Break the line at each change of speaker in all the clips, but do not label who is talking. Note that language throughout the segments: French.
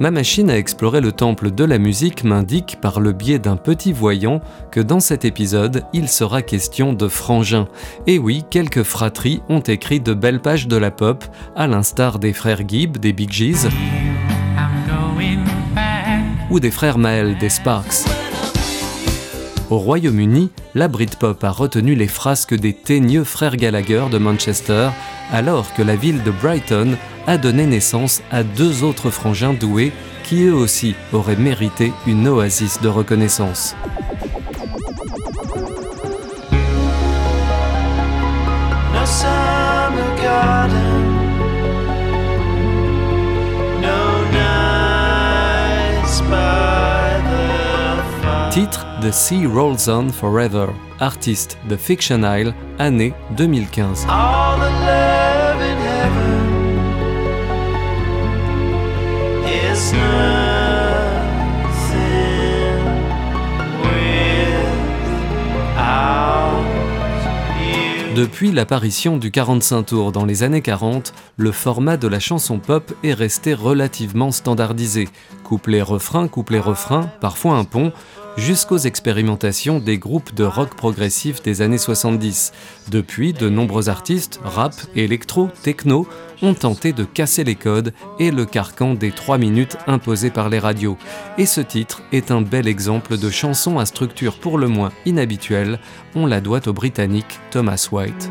Ma machine à explorer le temple de la musique m'indique par le biais d'un petit voyant que dans cet épisode, il sera question de frangins. Et oui, quelques fratries ont écrit de belles pages de la pop, à l'instar des frères Gibb des Big Gees ou des frères Mael des Sparks. Au Royaume-Uni, la Britpop a retenu les frasques des teigneux frères Gallagher de Manchester, alors que la ville de Brighton a donné naissance à deux autres frangins doués qui eux aussi auraient mérité une oasis de reconnaissance. Titre The Sea Rolls On Forever, artiste The Fiction Isle, année 2015. Depuis l'apparition du 45 tours dans les années 40, le format de la chanson pop est resté relativement standardisé. Couplet-refrain, couplet-refrain, parfois un pont, jusqu'aux expérimentations des groupes de rock progressif des années 70. Depuis, de nombreux artistes, rap, électro, techno, ont tenté de casser les codes et le carcan des 3 minutes imposées par les radios. Et ce titre est un bel exemple de chanson à structure pour le moins inhabituelle. On la doit au Britannique Thomas White.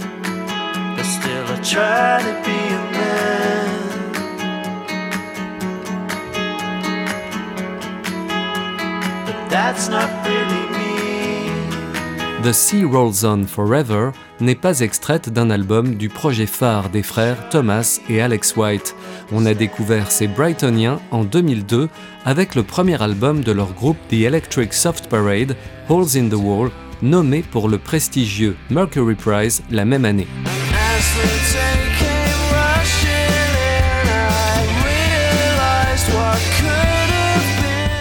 The Sea Rolls On Forever n'est pas extraite d'un album du projet phare des frères Thomas et Alex White. On a découvert ces Brightoniens en 2002 avec le premier album de leur groupe The Electric Soft Parade, Holes in the Wall, nommé pour le prestigieux Mercury Prize la même année.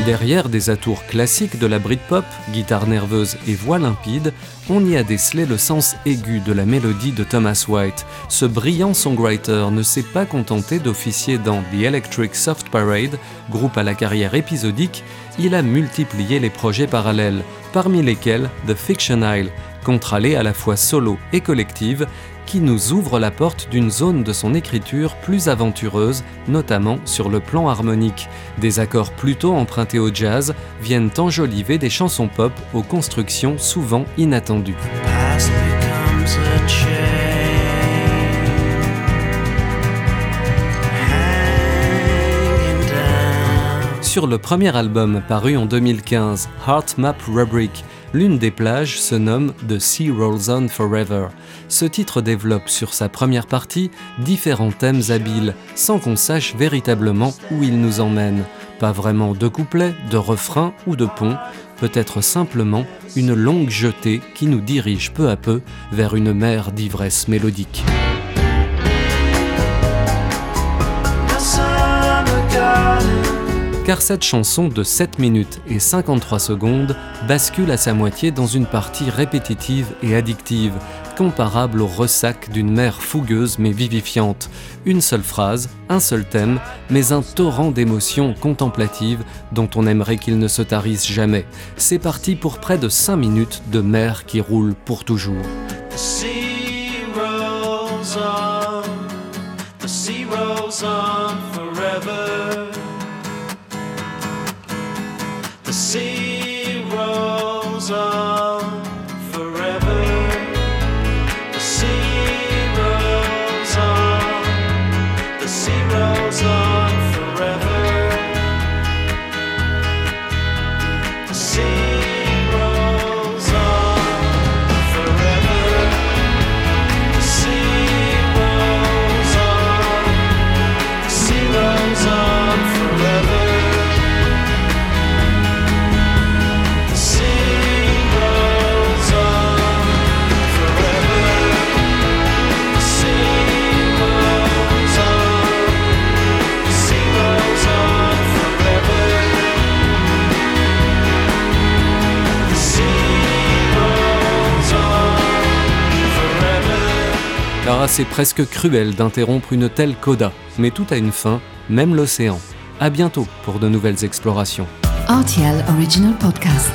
Derrière des atours classiques de la Britpop, guitare nerveuse et voix limpide, on y a décelé le sens aigu de la mélodie de Thomas White. Ce brillant songwriter ne s'est pas contenté d'officier dans The Electric Soft Parade, groupe à la carrière épisodique, il a multiplié les projets parallèles, parmi lesquels The Fiction Isle, contre-allée à la fois solo et collective, qui nous ouvre la porte d'une zone de son écriture plus aventureuse, notamment sur le plan harmonique. Des accords plutôt empruntés au jazz viennent enjoliver des chansons pop aux constructions souvent inattendues. Sur le premier album paru en 2015, Heart Map Rubric, l'une des plages se nomme The Sea Rolls On Forever. Ce titre développe sur sa première partie différents thèmes habiles, sans qu'on sache véritablement où il nous emmène. Pas vraiment de couplets, de refrains ou de ponts, peut-être simplement une longue jetée qui nous dirige peu à peu vers une mer d'ivresse mélodique. Car cette chanson de 7 minutes et 53 secondes bascule à sa moitié dans une partie répétitive et addictive, comparable au ressac d'une mer fougueuse mais vivifiante. Une seule phrase, un seul thème, mais un torrent d'émotions contemplatives dont on aimerait qu'il ne se tarisse jamais. C'est parti pour près de 5 minutes de mer qui roule pour toujours. C'est presque cruel d'interrompre une telle coda, mais tout a une fin, même l'océan. À bientôt pour de nouvelles explorations.
RTL Original Podcast.